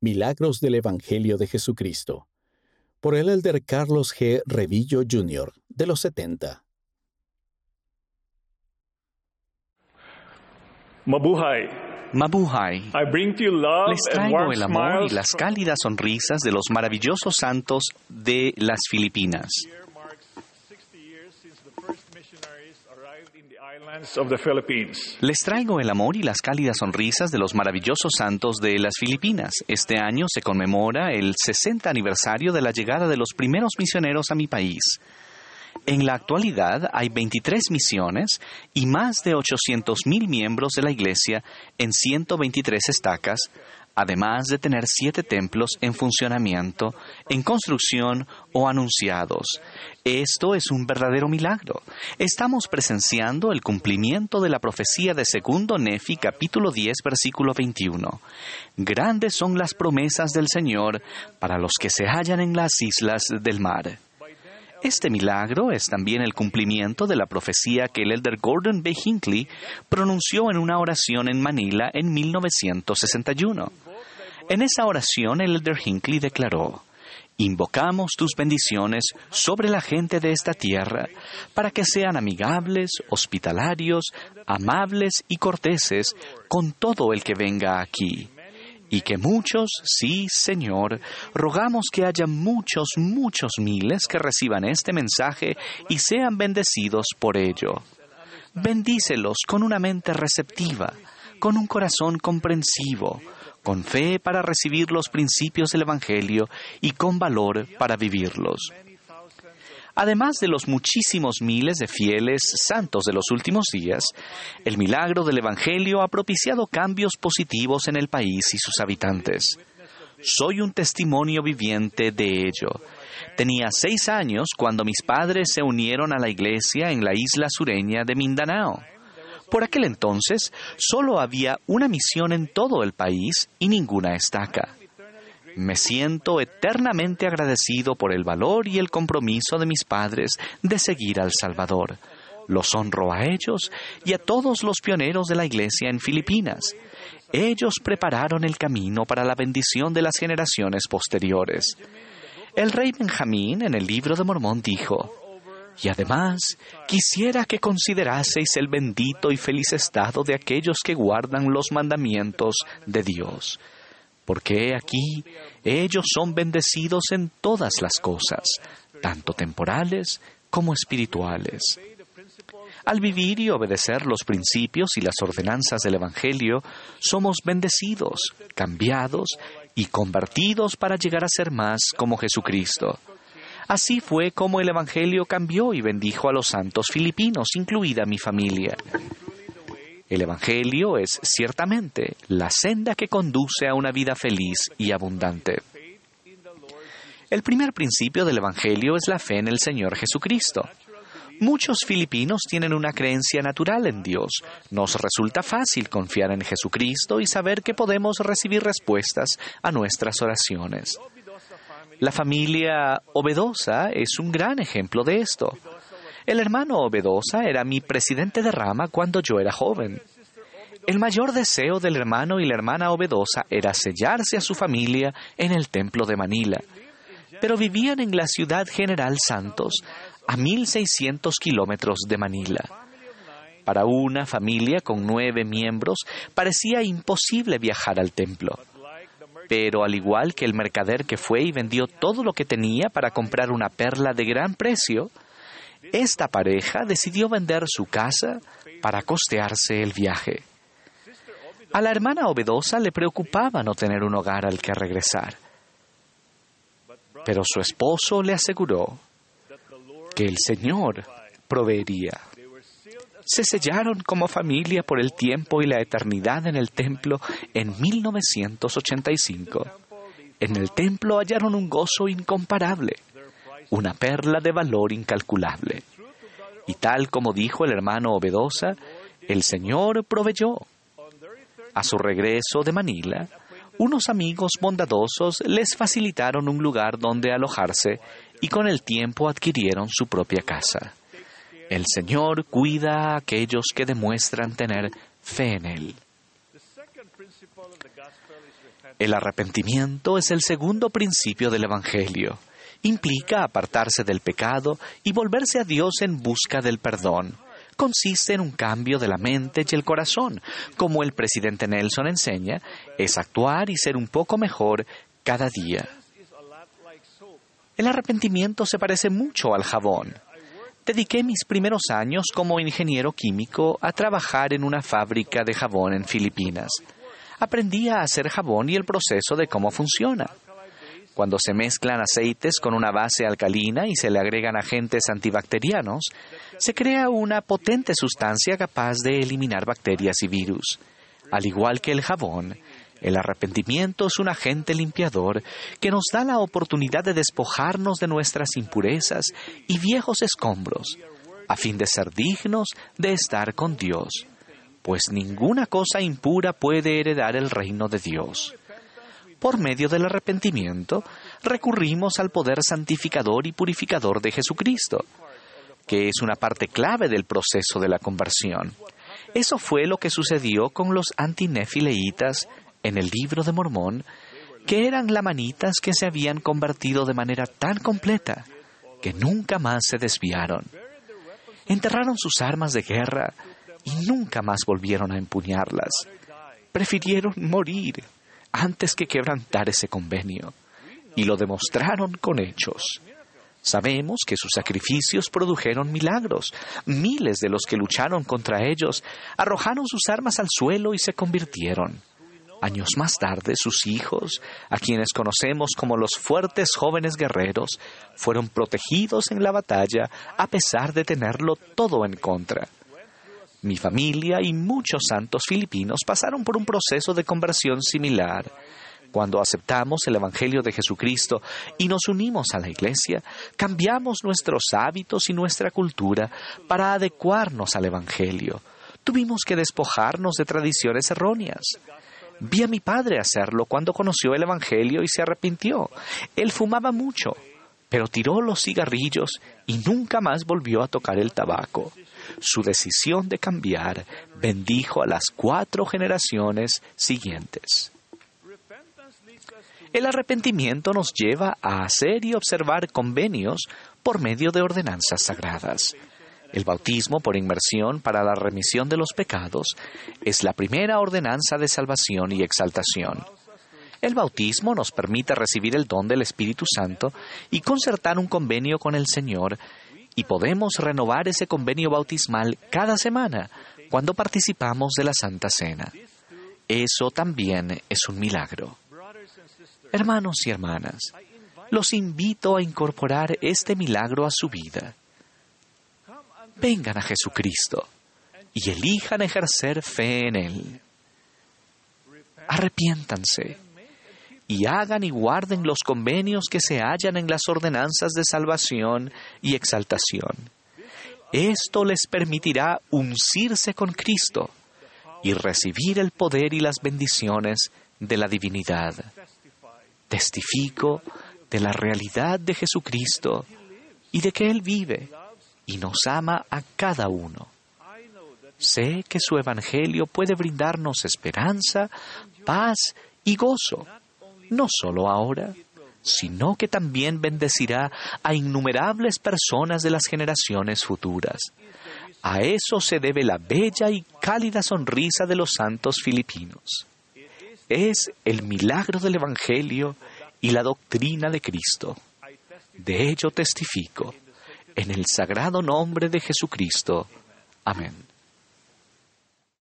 Milagros del Evangelio de Jesucristo, por el elder Carlos G. Revillo Jr., de los 70. Mabuhay. Mabuhay. I bring to you love Les and traigo warm el amor y las cálidas sonrisas de los maravillosos santos de las Filipinas. Les traigo el amor y las cálidas sonrisas de los maravillosos santos de las Filipinas. Este año se conmemora el 60 aniversario de la llegada de los primeros misioneros a mi país. En la actualidad hay 23 misiones y más de 800.000 miembros de la Iglesia en 123 estacas, además de tener siete templos en funcionamiento, en construcción o anunciados. Esto es un verdadero milagro. Estamos presenciando el cumplimiento de la profecía de segundo Nefi capítulo 10 versículo 21. Grandes son las promesas del Señor para los que se hallan en las islas del mar. Este milagro es también el cumplimiento de la profecía que el elder Gordon B. Hinckley pronunció en una oración en Manila en 1961. En esa oración el elder Hinckley declaró, Invocamos tus bendiciones sobre la gente de esta tierra, para que sean amigables, hospitalarios, amables y corteses con todo el que venga aquí y que muchos, sí, Señor, rogamos que haya muchos, muchos miles que reciban este mensaje y sean bendecidos por ello. Bendícelos con una mente receptiva, con un corazón comprensivo, con fe para recibir los principios del Evangelio y con valor para vivirlos. Además de los muchísimos miles de fieles santos de los últimos días, el milagro del Evangelio ha propiciado cambios positivos en el país y sus habitantes. Soy un testimonio viviente de ello. Tenía seis años cuando mis padres se unieron a la iglesia en la isla sureña de Mindanao. Por aquel entonces solo había una misión en todo el país y ninguna estaca. Me siento eternamente agradecido por el valor y el compromiso de mis padres de seguir al Salvador. Los honro a ellos y a todos los pioneros de la Iglesia en Filipinas. Ellos prepararon el camino para la bendición de las generaciones posteriores. El rey Benjamín en el libro de Mormón dijo, y además, quisiera que consideraseis el bendito y feliz estado de aquellos que guardan los mandamientos de Dios porque aquí ellos son bendecidos en todas las cosas, tanto temporales como espirituales. Al vivir y obedecer los principios y las ordenanzas del Evangelio, somos bendecidos, cambiados y convertidos para llegar a ser más como Jesucristo. Así fue como el Evangelio cambió y bendijo a los santos filipinos, incluida mi familia. El Evangelio es ciertamente la senda que conduce a una vida feliz y abundante. El primer principio del Evangelio es la fe en el Señor Jesucristo. Muchos filipinos tienen una creencia natural en Dios. Nos resulta fácil confiar en Jesucristo y saber que podemos recibir respuestas a nuestras oraciones. La familia Obedosa es un gran ejemplo de esto. El hermano Obedosa era mi presidente de rama cuando yo era joven. El mayor deseo del hermano y la hermana Obedosa era sellarse a su familia en el templo de Manila. Pero vivían en la ciudad General Santos, a 1.600 kilómetros de Manila. Para una familia con nueve miembros parecía imposible viajar al templo. Pero al igual que el mercader que fue y vendió todo lo que tenía para comprar una perla de gran precio, esta pareja decidió vender su casa para costearse el viaje. A la hermana Obedosa le preocupaba no tener un hogar al que regresar, pero su esposo le aseguró que el Señor proveería. Se sellaron como familia por el tiempo y la eternidad en el templo en 1985. En el templo hallaron un gozo incomparable una perla de valor incalculable. Y tal como dijo el hermano Obedosa, el Señor proveyó. A su regreso de Manila, unos amigos bondadosos les facilitaron un lugar donde alojarse y con el tiempo adquirieron su propia casa. El Señor cuida a aquellos que demuestran tener fe en Él. El arrepentimiento es el segundo principio del Evangelio. Implica apartarse del pecado y volverse a Dios en busca del perdón. Consiste en un cambio de la mente y el corazón. Como el presidente Nelson enseña, es actuar y ser un poco mejor cada día. El arrepentimiento se parece mucho al jabón. Dediqué mis primeros años como ingeniero químico a trabajar en una fábrica de jabón en Filipinas. Aprendí a hacer jabón y el proceso de cómo funciona. Cuando se mezclan aceites con una base alcalina y se le agregan agentes antibacterianos, se crea una potente sustancia capaz de eliminar bacterias y virus. Al igual que el jabón, el arrepentimiento es un agente limpiador que nos da la oportunidad de despojarnos de nuestras impurezas y viejos escombros, a fin de ser dignos de estar con Dios, pues ninguna cosa impura puede heredar el reino de Dios. Por medio del arrepentimiento, recurrimos al poder santificador y purificador de Jesucristo, que es una parte clave del proceso de la conversión. Eso fue lo que sucedió con los antinefileitas en el libro de Mormón que eran lamanitas que se habían convertido de manera tan completa que nunca más se desviaron. Enterraron sus armas de guerra y nunca más volvieron a empuñarlas. Prefirieron morir antes que quebrantar ese convenio, y lo demostraron con hechos. Sabemos que sus sacrificios produjeron milagros. Miles de los que lucharon contra ellos arrojaron sus armas al suelo y se convirtieron. Años más tarde, sus hijos, a quienes conocemos como los fuertes jóvenes guerreros, fueron protegidos en la batalla a pesar de tenerlo todo en contra. Mi familia y muchos santos filipinos pasaron por un proceso de conversión similar. Cuando aceptamos el Evangelio de Jesucristo y nos unimos a la Iglesia, cambiamos nuestros hábitos y nuestra cultura para adecuarnos al Evangelio. Tuvimos que despojarnos de tradiciones erróneas. Vi a mi padre hacerlo cuando conoció el Evangelio y se arrepintió. Él fumaba mucho, pero tiró los cigarrillos y nunca más volvió a tocar el tabaco. Su decisión de cambiar bendijo a las cuatro generaciones siguientes. El arrepentimiento nos lleva a hacer y observar convenios por medio de ordenanzas sagradas. El bautismo por inmersión para la remisión de los pecados es la primera ordenanza de salvación y exaltación. El bautismo nos permite recibir el don del Espíritu Santo y concertar un convenio con el Señor, y podemos renovar ese convenio bautismal cada semana cuando participamos de la Santa Cena. Eso también es un milagro. Hermanos y hermanas, los invito a incorporar este milagro a su vida vengan a Jesucristo y elijan ejercer fe en Él. Arrepiéntanse y hagan y guarden los convenios que se hallan en las ordenanzas de salvación y exaltación. Esto les permitirá uncirse con Cristo y recibir el poder y las bendiciones de la divinidad. Testifico de la realidad de Jesucristo y de que Él vive y nos ama a cada uno. Sé que su Evangelio puede brindarnos esperanza, paz y gozo, no solo ahora, sino que también bendecirá a innumerables personas de las generaciones futuras. A eso se debe la bella y cálida sonrisa de los santos filipinos. Es el milagro del Evangelio y la doctrina de Cristo. De ello testifico en el sagrado nombre de Jesucristo. Amén.